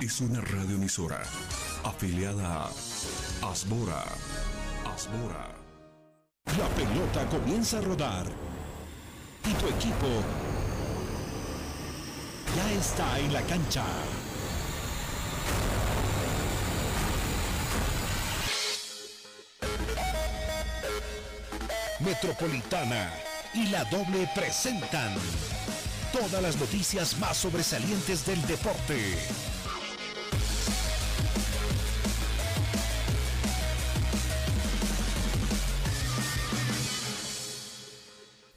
Es una radioemisora afiliada a Asbora. Asbora. La pelota comienza a rodar y tu equipo ya está en la cancha. Metropolitana y la doble presentan todas las noticias más sobresalientes del deporte.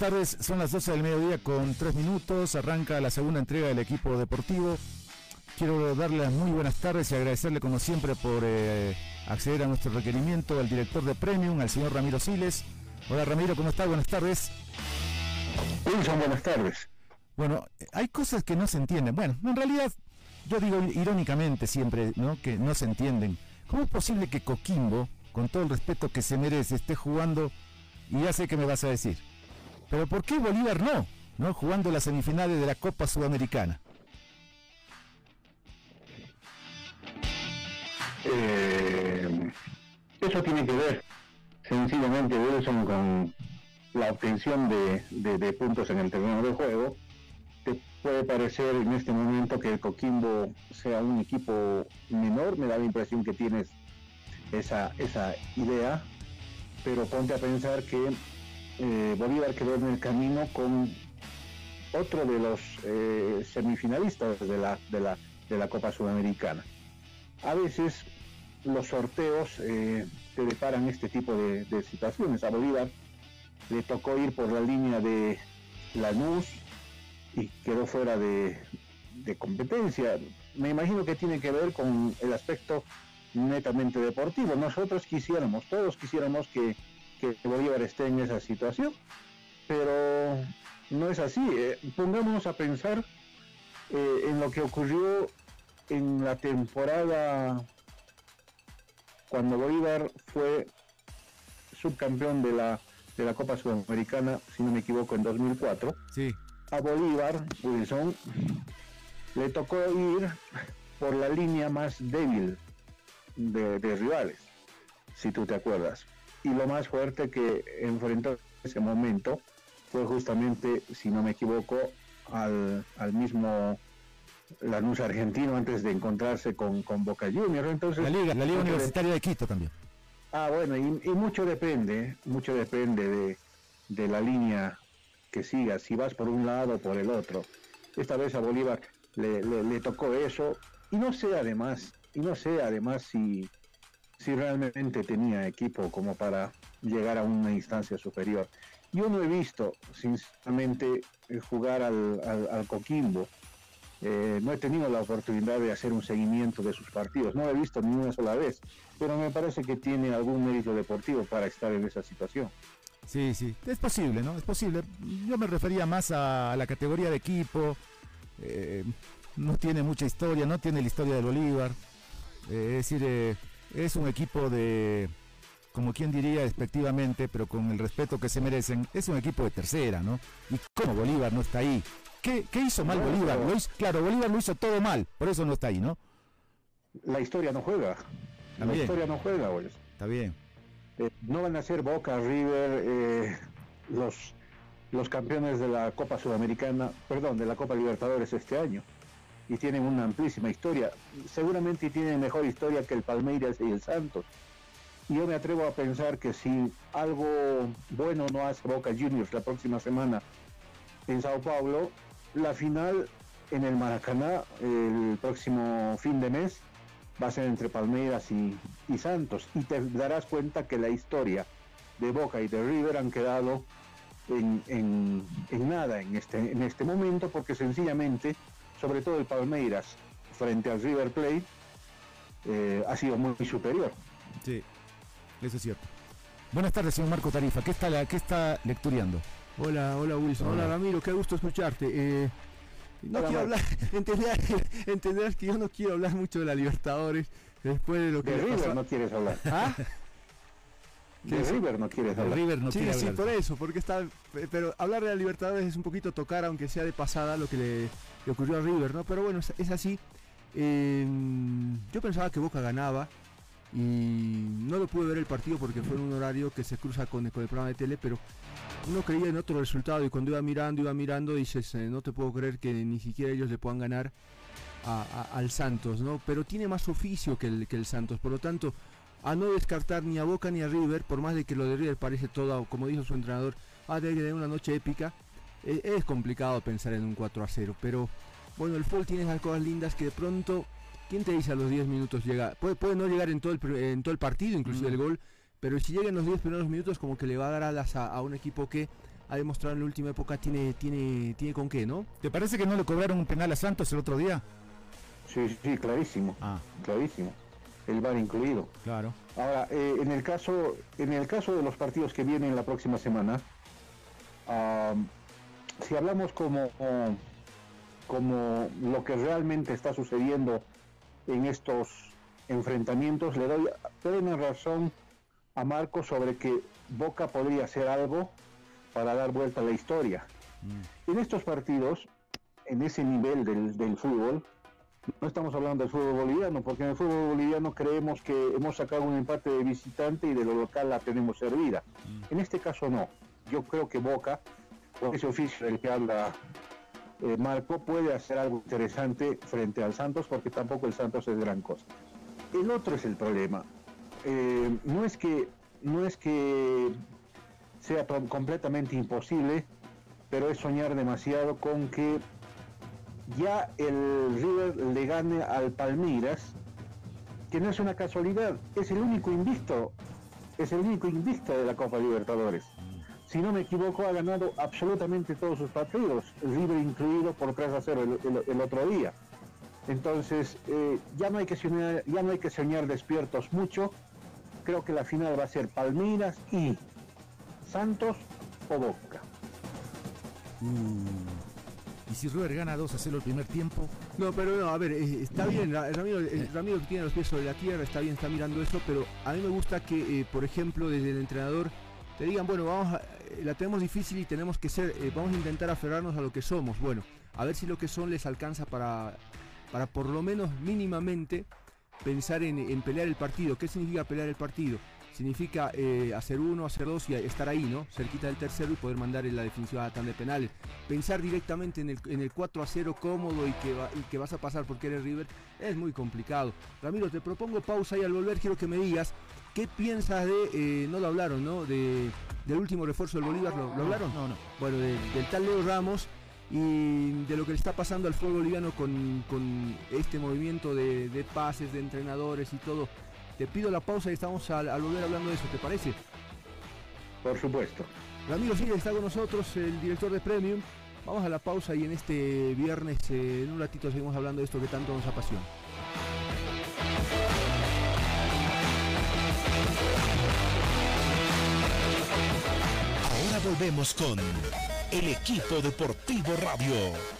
Tardes, son las 12 del mediodía con 3 minutos, arranca la segunda entrega del equipo deportivo. Quiero darle las muy buenas tardes y agradecerle como siempre por eh, acceder a nuestro requerimiento al director de Premium, al señor Ramiro Siles. Hola Ramiro, ¿cómo está? Buenas tardes. Wilson, buenas tardes. Bueno, hay cosas que no se entienden. Bueno, en realidad, yo digo irónicamente siempre, ¿no? Que no se entienden. ¿Cómo es posible que Coquimbo, con todo el respeto que se merece, esté jugando, y ya sé qué me vas a decir, pero ¿por qué Bolívar no? ¿No? Jugando las semifinales de la Copa Sudamericana. Eh, eso tiene que ver sencillamente, Wilson, con la obtención de, puntos en el terreno de juego. Te puede parecer en este momento que el Coquimbo sea un equipo menor, me da la impresión que tienes esa, esa idea, pero ponte a pensar que eh, Bolívar quedó en el camino con otro de los eh, semifinalistas de la, Copa Sudamericana. A veces los sorteos eh, te deparan este tipo de, situaciones. A Bolívar le tocó ir por la línea de Lanús y quedó fuera de, de competencia. Me imagino que tiene que ver con el aspecto netamente deportivo. Nosotros quisiéramos, todos quisiéramos que que Bolívar esté en esa situación, pero no es así. Eh, pongámonos a pensar eh, en lo que ocurrió en la temporada cuando Bolívar fue subcampeón de la, de la Copa Sudamericana, si no me equivoco, en 2004. Sí. A Bolívar, Wilson, le tocó ir por la línea más débil de, de rivales, si tú te acuerdas y lo más fuerte que enfrentó en ese momento fue justamente, si no me equivoco, al, al mismo Lanús argentino antes de encontrarse con, con Boca Juniors. Entonces, la Liga, la Liga Universitaria de Quito también. Ah, bueno, y, mucho depende, mucho depende de, de, la línea que sigas, si vas por un lado o por el otro. Esta vez a Bolívar le, le, le tocó eso, y no sé además, y no sé además si, si realmente tenía equipo como para llegar a una instancia superior. Yo no he visto, sinceramente, eh, jugar al, al, Coquimbo. Eh, no he tenido la oportunidad de hacer un seguimiento de sus partidos, no lo he visto ni una sola vez, pero me parece que tiene algún mérito deportivo para estar en esa situación. Sí, sí, es posible, ¿no? Es posible. Yo me refería más a, la categoría de equipo, eh, no tiene mucha historia, no tiene la historia de Bolívar, es decir, es un equipo de, como quien diría despectivamente, pero con el respeto que se merecen, es un equipo de tercera, ¿no? Y como Bolívar no está ahí. ¿Qué, hizo mal Bolívar? claro, Bolívar lo hizo todo mal, por eso no está ahí, ¿no? La historia no juega. La historia no juega, güey. Está bien. Eh, no van a ser Boca, River, eh, los, los campeones de la Copa Sudamericana, perdón, de la Copa Libertadores este año y tienen una amplísima historia. Seguramente tienen mejor historia que el Palmeiras y el Santos. Y yo me atrevo a pensar que si algo bueno no hace Boca Juniors la próxima semana en Sao Paulo, la final en el Maracaná el próximo fin de mes va a ser entre Palmeiras y, Santos. Y te darás cuenta que la historia de Boca y de River han quedado en, en nada en este, en este momento porque sencillamente sobre todo el Palmeiras frente al River Plate, eh, ha sido muy, superior. Sí, eso es cierto. Buenas tardes, señor Marco Tarifa. ¿Qué está, qué está lectureando? Hola, hola Wilson. Hola, Ramiro, qué gusto escucharte. Eh, no quiero hablar, entender, que yo no quiero hablar mucho de la Libertadores después de lo que... De River no quieres hablar. ¿Ah? De River no quieres hablar. River no sí, sí, por eso, porque está... Pero hablar de la Libertadores es un poquito tocar, aunque sea de pasada, lo que le, ocurrió a River, ¿no? Pero bueno, es, así. Em, yo pensaba que Boca ganaba y no lo pude ver el partido porque fue en un horario que se cruza con, con el programa de tele, pero uno creía en otro resultado y cuando iba mirando, iba mirando, dices, eh, no te puedo creer que ni siquiera ellos le puedan ganar al Santos, ¿no? Pero tiene más oficio que el, que el Santos, por lo tanto, a no descartar ni a Boca ni a River, por más de que lo de River parece todo, como dijo su entrenador, va a tener que tener una noche épica, eh, es complicado pensar en un 4 a 0, pero bueno, el fútbol tiene esas cosas lindas que de pronto, ¿quién te dice a los 10 minutos llega? Puede, puede no llegar en todo el, en todo el partido, inclusive el gol, pero si llega en los 10 primeros minutos como que le va a dar alas a, un equipo que ha demostrado en la última época tiene, tiene, tiene con qué, ¿no? ¿Te parece que no le cobraron un penal a Santos el otro día? Sí, sí, clarísimo. Ah. Clarísimo. El VAR incluido. Claro. Ahora, eh, en el caso, en el caso de los partidos que vienen la próxima semana, si hablamos como, como lo que realmente está sucediendo en estos enfrentamientos, le doy plena razón a Marco sobre que Boca podría hacer algo para dar vuelta a la historia. Mm. En estos partidos, en ese nivel del, fútbol, no estamos hablando del fútbol boliviano, porque en el fútbol boliviano creemos que hemos sacado un empate de visitante y de lo local la tenemos servida. Mm. En este caso no. Yo creo que Boca, ese oficio del que habla eh, Marco, puede hacer algo interesante frente al Santos, porque tampoco el Santos es gran cosa. El otro es el problema. Eh, no es que no es que sea completamente imposible, pero es soñar demasiado con que ya el River le gane al Palmeiras, que no es una casualidad, es el único invicto, es el único invicto de la Copa Libertadores. Si no me equivoco, ha ganado absolutamente todos sus partidos, River incluido por 3 a 0 el, otro día. Entonces, eh, ya, no hay que soñar, ya no hay que soñar despiertos mucho, creo que la final va a ser Palmeiras y Santos o Boca. Mm. ¿Y si River gana 2 a 0 el primer tiempo? No, pero no, a ver, eh, está bien, Ramiro, eh, Ramiro que tiene los pies sobre la tierra, está bien, está mirando eso, pero a mí me gusta que, eh, por ejemplo, desde el entrenador te digan, bueno, vamos a, la tenemos difícil y tenemos que ser, vamos a intentar aferrarnos a lo que somos. Bueno, a ver si lo que son les alcanza para, para por lo menos mínimamente pensar en, pelear el partido. ¿Qué significa pelear el partido? Significa eh, hacer uno, hacer dos y estar ahí, ¿no? Cerquita del tercero y poder mandar en la definición a tan de penales. Pensar directamente en el, en el 4 a 0 cómodo y que, y que vas a pasar porque eres River es muy complicado. Ramiro, te propongo pausa y al volver quiero que me digas qué piensas de, eh, no lo hablaron, ¿no? De, del último refuerzo del Bolívar, ¿lo, hablaron? No, no. Bueno, del tal Leo Ramos y de lo que le está pasando al fútbol boliviano con, este movimiento de, pases, de entrenadores y todo. Te pido la pausa y estamos al, volver hablando de eso, ¿te parece? Por supuesto. Ramiro Sigue está con nosotros, el director de Premium. Vamos a la pausa y en este viernes, eh, en un ratito, seguimos hablando de esto que tanto nos apasiona. Ahora volvemos con el equipo deportivo radio.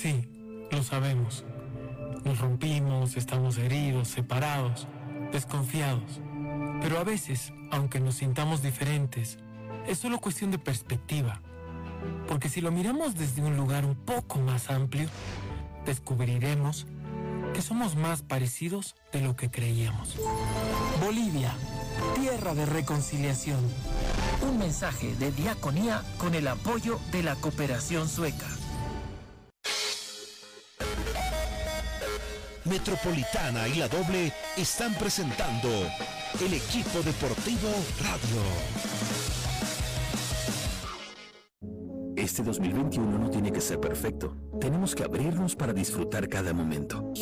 Sí, lo sabemos. Nos rompimos, estamos heridos, separados, desconfiados. Pero a veces, aunque nos sintamos diferentes, es solo cuestión de perspectiva. Porque si lo miramos desde un lugar un poco más amplio, descubriremos que somos más parecidos de lo que creíamos. Bolivia Tierra de Reconciliación. Un mensaje de diaconía con el apoyo de la cooperación sueca. Metropolitana y la doble están presentando el equipo deportivo radio. Este 2021 no tiene que ser perfecto. Tenemos que abrirnos para disfrutar cada momento.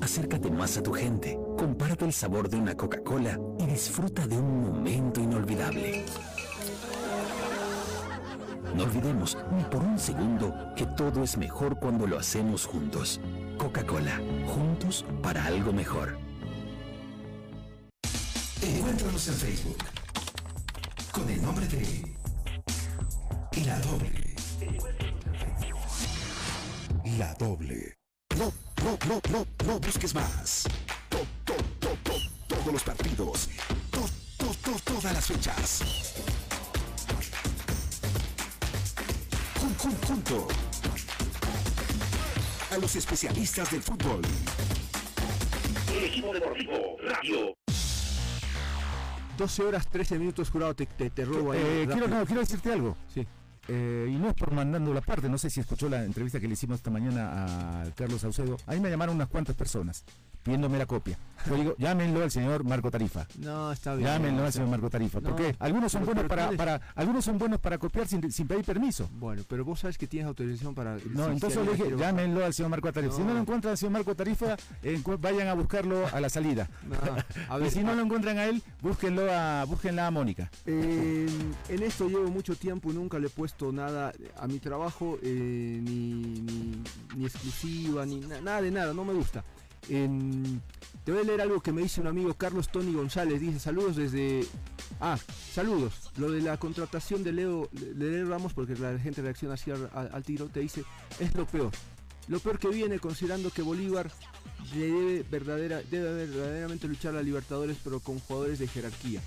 Acércate más a tu gente, compárate el sabor de una Coca-Cola y disfruta de un momento inolvidable. No olvidemos ni por un segundo que todo es mejor cuando lo hacemos juntos. Coca-Cola, juntos para algo mejor. Encuéntranos en Facebook con el nombre de La Doble. La Doble. No, no, no, no, no busques más. To- to- to- to- todos los partidos. To- to- to- todas las fechas. Junto a los especialistas del fútbol. El equipo deportivo radio. 12 horas 13 minutos jurado, te, te, te robo ahí. Eh, quiero, no, quiero decirte algo. Sí. Eh, y no es por mandando la parte, no sé si escuchó la entrevista que le hicimos esta mañana a Carlos Saucedo. A mí me llamaron unas cuantas personas pidiéndome la copia. Yo digo, llámenlo al señor Marco Tarifa. No, está bien. Llámenlo al señor Marco Tarifa. no, porque algunos son pero- buenos pero para, algunos son buenos para copiar sin, sin pedir permiso. Bueno, pero vos sabes que tienes autorización para... No, entonces le dije, llámenlo al señor Marco Tarifa. Si no lo encuentran al señor Marco Tarifa, encu- vayan a buscarlo a la salida. No, a y si no lo encuentran a él, búsquenlo a, búsquenla a Mónica. Eh, en esto llevo mucho tiempo y nunca le he puesto nada a mi trabajo, eh, ni, ni- ni exclusiva, ni na- nada de nada, no me gusta. Te voy a leer algo que me dice un amigo Carlos Tony González, dice saludos desde... Ah, saludos. Lo de la contratación de Leo, de Leo Ramos, porque la gente reacciona así al, al- tiro, te dice, es lo peor. Lo peor que viene considerando que Bolívar debe, verdadera, debe verdaderamente luchar a Libertadores, pero con jugadores de jerarquía.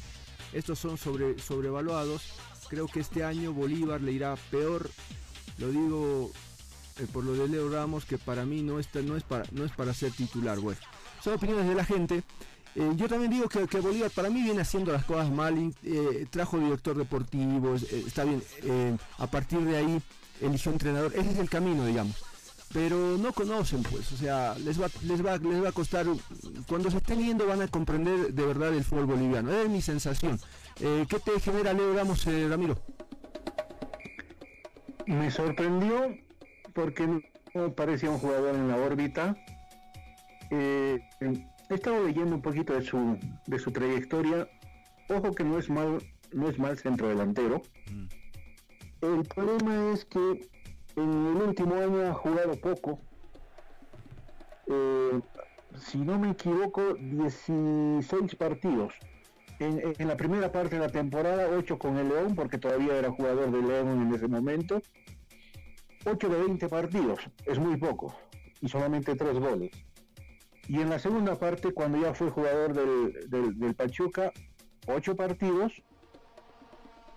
Estos son sobre, sobrevaluados. Creo que este año Bolívar le irá peor. Lo digo eh, por lo de Leo Ramos, que para mí no, está, no, es, para, no es para ser titular. Bueno, son opiniones de la gente. Eh, yo también digo que, que Bolívar para mí viene haciendo las cosas mal. eh, trajo director deportivo, está bien. a partir de ahí eligió entrenador. Ese es el camino, digamos. Pero no conocen, pues, o sea, les va, les va, les va a costar. Cuando se estén yendo van a comprender de verdad el fútbol boliviano. Es mi sensación. ¿Qué te genera Leo Ramos, Ramiro? Me sorprendió porque no parecía un jugador en la órbita. Eh, he estado leyendo un poquito de su, de su trayectoria. Ojo que no es mal, no es mal centro delantero. El problema es que en el último año ha jugado poco. Eh, si no me equivoco, 16 partidos. En, en la primera parte de la temporada, 8 con el León, porque todavía era jugador de León en ese momento. 8 de 20 partidos, es muy poco, y solamente 3 goles. Y en la segunda parte, cuando ya fue jugador del, del, Pachuca, 8 partidos,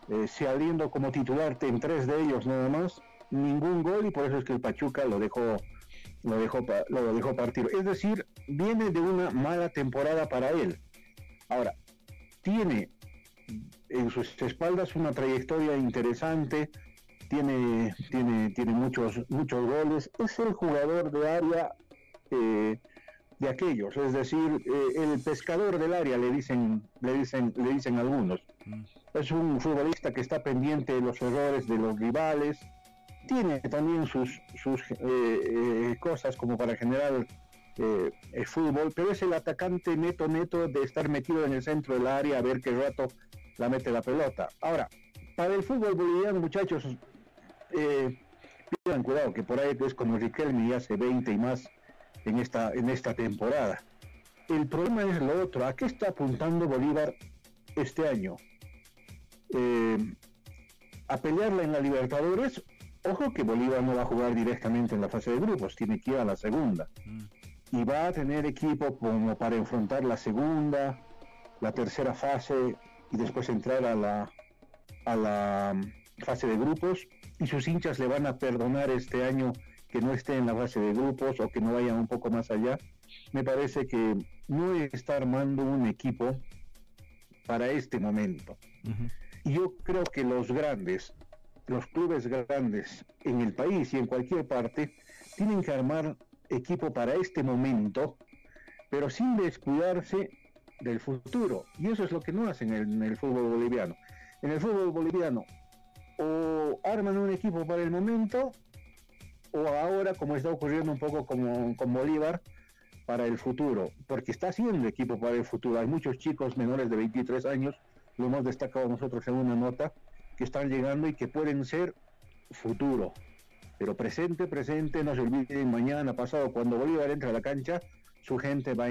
eh, saliendo como titular en 3 de ellos nada más, ningún gol, y por eso es que el Pachuca lo dejó, lo dejó, lo dejó partir. Es decir, viene de una mala temporada para él. Ahora, tiene en sus espaldas una trayectoria interesante, tiene, tiene, tiene muchos, muchos goles, es el jugador de área eh, de aquellos, es decir, eh, el pescador del área le dicen, le dicen, le dicen algunos. Es un futbolista que está pendiente de los errores de los rivales, tiene también sus, sus eh, eh, cosas como para generar eh, el fútbol, pero es el atacante neto neto de estar metido en el centro del área a ver qué rato la mete la pelota. Ahora, para el fútbol boliviano, muchachos, eh, tengan cuidado que por ahí es como Riquelme ya hace 20 y más en esta, en esta temporada. El problema es lo otro, ¿a qué está apuntando Bolívar este año? Eh, a pelearla en la Libertadores, ojo que Bolívar no va a jugar directamente en la fase de grupos, tiene que ir a la segunda. Y va a tener equipo como para enfrentar la segunda, la tercera fase y después entrar a la, a la mm, fase de grupos. Y sus hinchas le van a perdonar este año que no esté en la fase de grupos o que no vayan un poco más allá. Me parece que no está armando un equipo para este momento. Y yo creo que los grandes, los clubes grandes en el país y en cualquier parte, tienen que armar equipo para este momento, pero sin descuidarse del futuro. Y eso es lo que no hacen en el, fútbol boliviano. En el fútbol boliviano o arman un equipo para el momento o ahora, como está ocurriendo un poco como, con Bolívar, para el futuro, porque está haciendo equipo para el futuro. Hay muchos chicos menores de 23 años, lo hemos destacado nosotros en una nota, que están llegando y que pueden ser futuro. Pero presente, presente, no se olviden mañana, pasado, cuando Bolívar entra a la cancha, su gente va,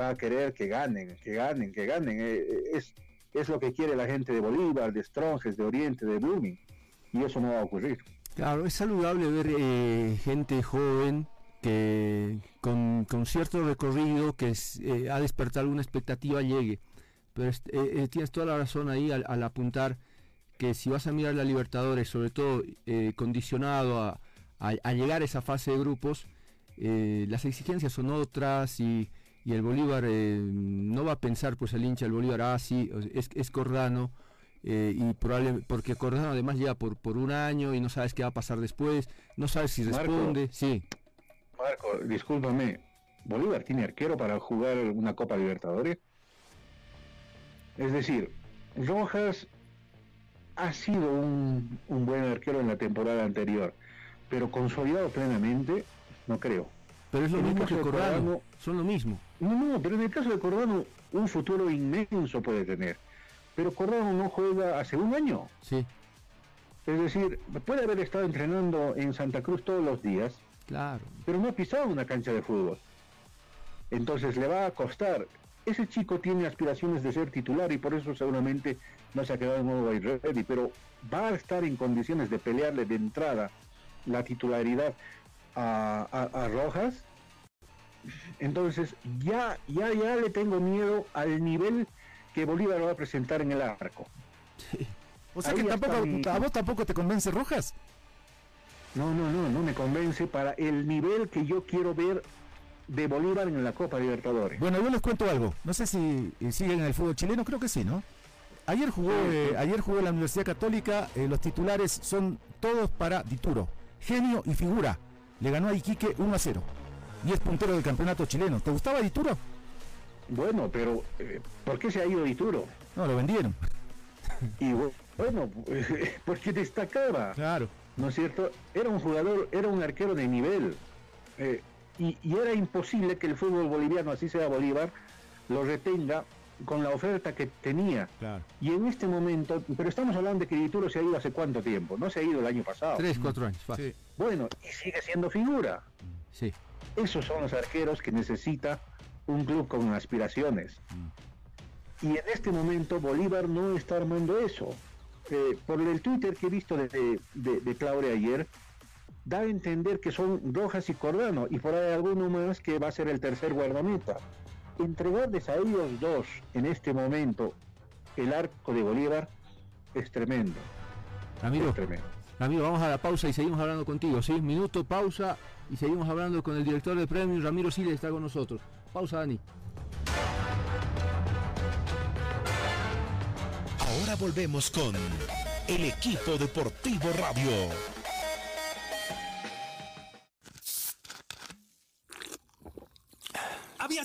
va a querer que ganen, que ganen, que ganen. Eh, eh, es, es lo que quiere la gente de Bolívar, de Stronges, de Oriente, de Blooming. Y eso no va a ocurrir. Claro, es saludable ver eh, gente joven que con, cierto recorrido que eh, ha despertado una expectativa llegue. Pero eh, tienes toda la razón ahí al, apuntar que si vas a mirar la Libertadores, sobre todo condicionado a, llegar a esa fase de grupos, las exigencias son otras y, el Bolívar no va a pensar pues el hincha el Bolívar, ah sí, es, es Cordano eh, y probablemente porque Cordano además lleva por, por un año y no sabes qué va a pasar después, no sabes si responde, sí. Marco, discúlpame, ¿Bolívar tiene arquero para jugar una Copa Libertadores? Es decir, Rojas ha sido un, un buen arquero en la temporada anterior, pero consolidado plenamente, no creo. Pero es lo mismo que Cordano, son lo mismo. No, no, pero en el caso de Cordano, un futuro inmenso puede tener pero Cordón no juega hace un año. Sí. Es decir, puede haber estado entrenando en Santa Cruz todos los días, claro. pero no ha pisado una cancha de fútbol. Entonces le va a costar. Ese chico tiene aspiraciones de ser titular y por eso seguramente no se ha quedado en modo ready, pero va a estar en condiciones de pelearle de entrada la titularidad a, a Rojas. Entonces ya, ya, ya le tengo miedo al nivel que Bolívar lo va a presentar en el arco. O sea que tampoco, a vos tampoco te convence Rojas. No, no, no, no me convence para el nivel que yo quiero ver de Bolívar en la Copa Libertadores. Bueno, yo les cuento algo. No sé si siguen en el fútbol chileno, creo que sí, ¿no? Ayer jugó, eh, ayer jugó la Universidad Católica, eh, los titulares son todos para Dituro. Genio y figura. Le ganó a Iquique 1 a 0. Y es puntero del campeonato chileno. ¿Te gustaba Dituro? Bueno, pero eh, ¿por qué se ha ido Dituro? No, lo vendieron. Y bueno, porque destacaba. Claro. ¿No es cierto? Era un jugador, era un arquero de nivel. Eh, y, era imposible que el fútbol boliviano, así sea Bolívar, lo retenga con la oferta que tenía. Claro. Y en este momento, pero estamos hablando de que Dituro se ha ido hace cuánto tiempo, no se ha ido el año pasado. Tres, cuatro años. Bueno, y sigue siendo figura. Sí. Esos son los arqueros que necesita un club con aspiraciones. Y en este momento Bolívar no está armando eso. Eh, por el Twitter que he visto de, de, Claudia ayer, da a entender que son Rojas y Cordano, y por ahí alguno más que va a ser el tercer guardameta. Entregarles a ellos dos en este momento el arco de Bolívar es tremendo. Amigo, tremendo. Amigo, vamos a la pausa y seguimos hablando contigo. ¿sí? Minuto, pausa y seguimos hablando con el director de premios, Ramiro Siles, está con nosotros. Pausa, Dani. Ahora volvemos con el equipo deportivo radio.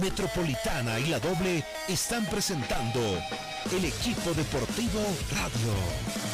Metropolitana y la Doble están presentando el equipo deportivo Radio.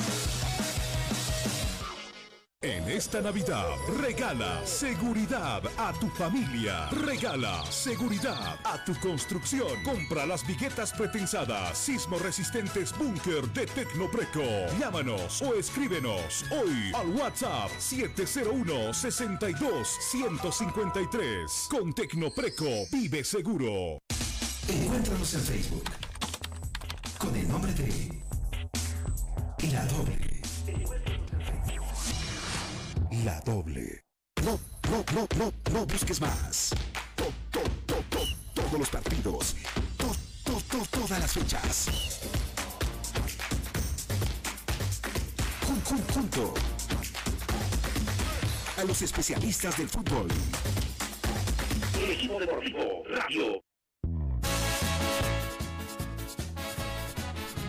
En esta Navidad, regala seguridad a tu familia. Regala seguridad a tu construcción. Compra las viguetas pretensadas, sismo resistentes búnker de Tecnopreco. Llámanos o escríbenos hoy al WhatsApp 701 62 153. Con Tecnopreco, vive seguro. Encuéntranos en Facebook con el nombre de La Doble la doble. No, No, no, no, no busques más. To- to- to- to- todos los partidos. To- to- to- todas las fechas. Jun- jun- junto a los especialistas del fútbol. El equipo deportivo Radio.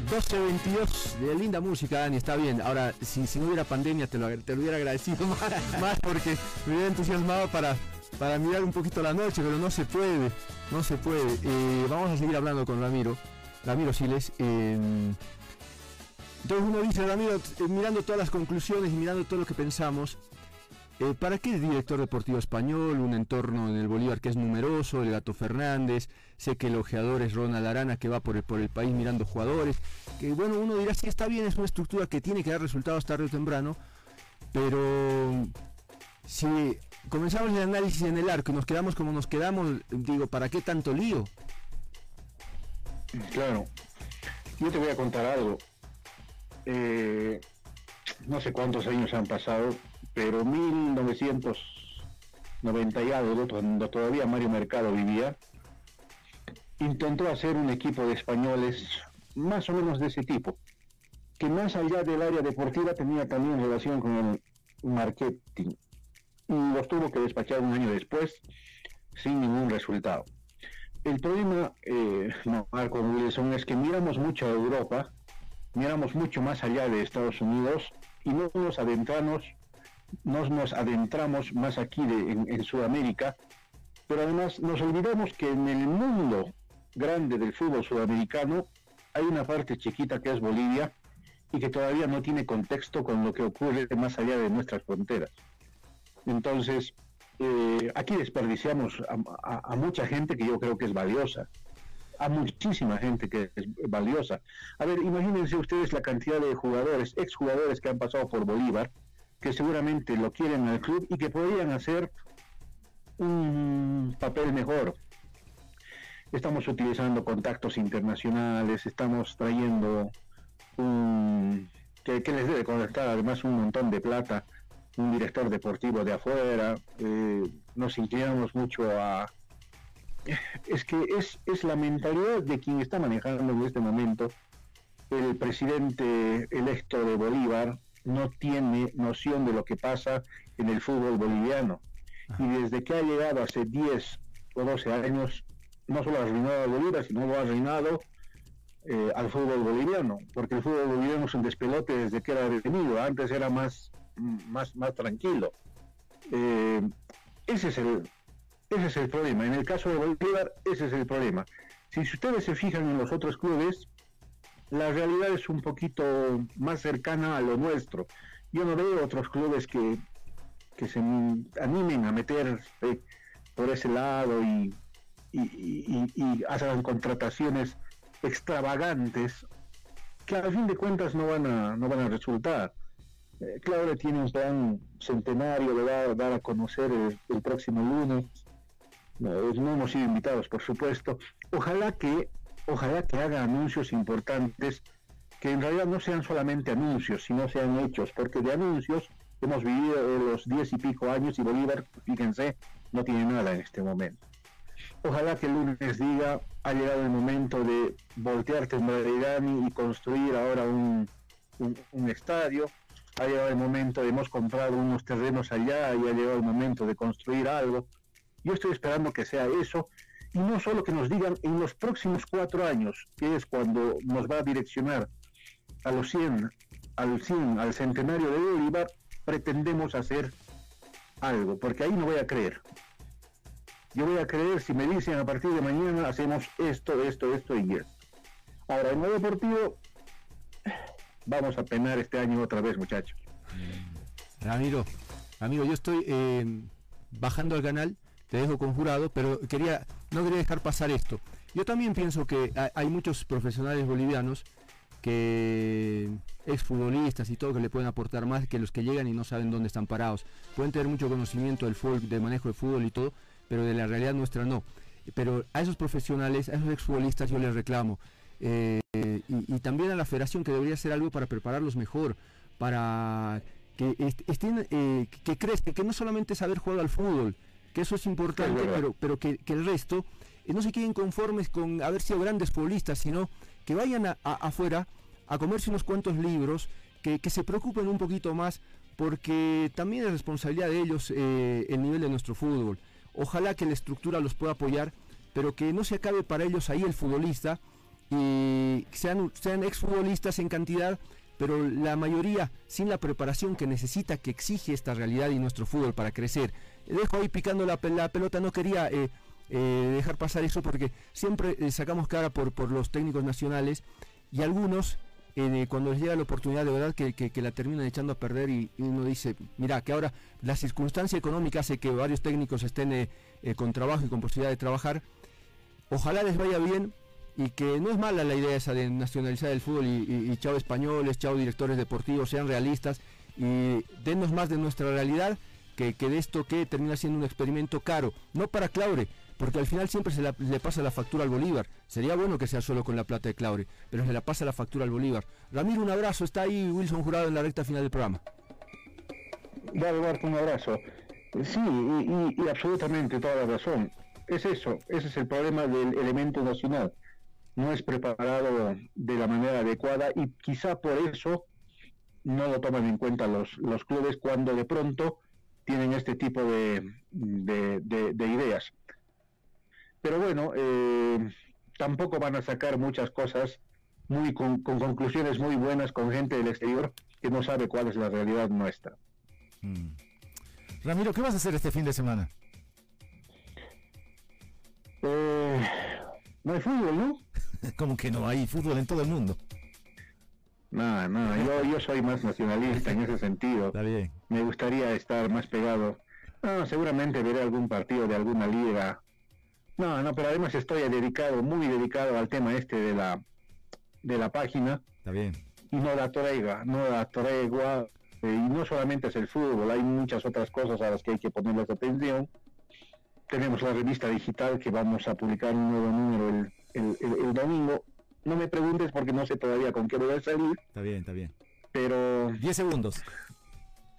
12.22 de linda música, Dani, está bien. Ahora, si, si no hubiera pandemia, te lo, te lo hubiera agradecido más, más porque me hubiera entusiasmado para, para mirar un poquito la noche, pero no se puede, no se puede. Eh, vamos a seguir hablando con Ramiro, Ramiro Siles. eh, entonces uno dice, Ramiro, eh, mirando todas las conclusiones y mirando todo lo que pensamos, eh, ¿Para qué director deportivo español? Un entorno en el Bolívar que es numeroso, el Gato Fernández, sé que el ojeador es Ronald Arana que va por el, país mirando jugadores, que bueno, uno dirá, sí está bien, es una estructura que tiene que dar resultados tarde o temprano, pero si comenzamos el análisis en el arco y nos quedamos como nos quedamos, digo, ¿para qué tanto lío? Claro. Yo te voy a contar algo. Eh, no sé cuántos años han pasado, pero 1990 y cuando todavía Mario Mercado vivía, intentó hacer un equipo de españoles más o menos de ese tipo, que más allá del área deportiva tenía también relación con el marketing. Y los tuvo que despachar un año después sin ningún resultado. El problema, eh, Marco Wilson, es que miramos mucho a Europa, miramos mucho más allá de Estados Unidos y no nos adentramos, no nos adentramos más aquí de- en, Sudamérica, pero además nos olvidamos que en el mundo grande del fútbol sudamericano hay una parte chiquita que es Bolivia y que todavía no tiene contexto con lo que ocurre más allá de nuestras fronteras. Entonces, eh, aquí desperdiciamos a, a- a mucha gente que yo creo que es valiosa, a muchísima gente que es valiosa. A ver, imagínense ustedes la cantidad de jugadores, exjugadores que han pasado por Bolívar, que seguramente lo quieren al club y que podrían hacer un papel mejor. Estamos utilizando contactos internacionales, estamos trayendo un que, les debe conectar además un montón de plata, un director deportivo de afuera, eh, nos inclinamos mucho a... Es que es, es la mentalidad de quien está manejando en este momento el presidente electo de Bolívar no tiene noción de lo que pasa en el fútbol boliviano. Y desde que ha llegado hace 10 o 12 años, no solo ha arruinado a Bolívar, sino lo ha arruinado eh, al fútbol boliviano, porque el fútbol boliviano es un despelote desde que era detenido, antes era más, más, más tranquilo. Eh, ese, es el, ese es el problema. En el caso de Bolívar, ese es el problema. Si ustedes se fijan en los otros clubes, la realidad es un poquito más cercana a lo nuestro. Yo no veo otros clubes que, que se animen a meter eh, por ese lado y, y, hagan contrataciones extravagantes que a fin de cuentas no van a, no van a resultar. Eh, Claudia tiene un plan centenario, lo va a dar a conocer el, el próximo lunes. No, no hemos sido invitados, por supuesto. Ojalá que, ojalá que haga anuncios importantes que en realidad no sean solamente anuncios, sino sean hechos, porque de anuncios hemos vivido eh, los diez y pico años y Bolívar, fíjense, no tiene nada en este momento. Ojalá que el lunes diga, ha llegado el momento de voltear Tembladerani y construir ahora un, un- un estadio, ha llegado el momento de hemos comprado unos terrenos allá y ha llegado el momento de construir algo. Yo estoy esperando que sea eso y no solo que nos digan en los próximos cuatro años, que es cuando nos va a direccionar a los 100, al 100, al centenario de Bolívar, pretendemos hacer algo, porque ahí no voy a creer. Yo voy a creer si me dicen a partir de mañana hacemos esto, esto, esto y esto. Ahora, en lo deportivo, vamos a penar este año otra vez, muchachos. Ramiro, Ramiro, yo estoy eh, bajando al canal, te dejo conjurado, pero quería, no quería dejar pasar esto. Yo también pienso que ha- hay muchos profesionales bolivianos que exfutbolistas y todo que le pueden aportar más que los que llegan y no saben dónde están parados. Pueden tener mucho conocimiento del fútbol, del manejo de fútbol y todo, pero de la realidad nuestra no. Pero a esos profesionales, a esos exfutbolistas yo les reclamo. eh, y, también a la federación que debería hacer algo para prepararlos mejor, para que estén, eh, que crezca, que no solamente saber jugar al fútbol, que eso es importante, pero, pero que, el resto eh, no se queden conformes con haber sido grandes futbolistas, sino que vayan afuera a comerse unos cuantos libros, que, se preocupen un poquito más, porque también es responsabilidad de ellos eh, el nivel de nuestro fútbol. Ojalá que la estructura los pueda apoyar, pero que no se acabe para ellos ahí el futbolista y sean, sean exfutbolistas en cantidad, pero la mayoría sin la preparación que necesita, que exige esta realidad y nuestro fútbol para crecer. Dejo ahí picando la, pelota, no quería eh, eh, dejar pasar eso porque siempre eh, sacamos cara por, por los técnicos nacionales y algunos cuando les llega la oportunidad de verdad que, la terminan echando a perder y, uno dice, mira, que ahora la circunstancia económica hace que varios técnicos estén con trabajo y con posibilidad de trabajar. Ojalá les vaya bien, y que no es mala la idea esa de nacionalizar el fútbol y, chao españoles, chao directores deportivos, sean realistas y denos más de nuestra realidad que, de esto que termina siendo un experimento caro, no para Claure, porque al final siempre se le pasa la factura al Bolívar. Sería bueno que sea solo con la plata de Claure, pero se la pasa la factura al Bolívar. Ramiro, un abrazo, está ahí Wilson Jurado en la recta final del programa. Dale, Bart, un abrazo. Sí, y, y absolutamente toda la razón. Es eso, ese es el problema del elemento nacional no es preparado de la manera adecuada y quizá por eso no lo toman en cuenta los, los clubes cuando de pronto tienen este tipo de, de, ideas. Pero bueno, eh, tampoco van a sacar muchas cosas muy con, conclusiones muy buenas con gente del exterior que no sabe cuál es la realidad nuestra. Mm. Ramiro, ¿qué vas a hacer este fin de semana? Eh, no hay fútbol, ¿no? Como que no hay fútbol en todo el mundo. No, no, yo, yo soy más nacionalista en ese sentido. Está bien. Me gustaría estar más pegado. No, seguramente veré algún partido de alguna liga. No, no, pero además estoy dedicado, muy dedicado al tema este de la de la página. Está bien. Y no la tregua, no la tregua. Eh, y no solamente es el fútbol, hay muchas otras cosas a las que hay que ponerles atención. Tenemos la revista digital que vamos a publicar un nuevo número el el, domingo. No me preguntes porque no sé todavía con qué voy a salir. Está bien, está bien. Pero... 10 segundos.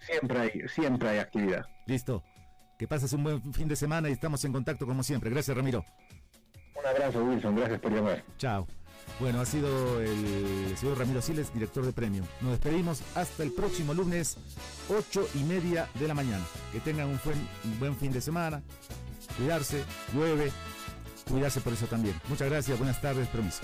Siempre hay, siempre hay actividad. Listo. Que pases un buen fin de semana y estamos en contacto como siempre. Gracias, Ramiro. Un abrazo, Wilson. Gracias por llamar. Chao. Bueno, ha sido el señor Ramiro Siles, director de premio. Nos despedimos hasta el próximo lunes, 8 y media de la mañana. Que tengan un buen, un buen fin de semana. Cuidarse, llueve, cuidarse por eso también. Muchas gracias, buenas tardes, permiso.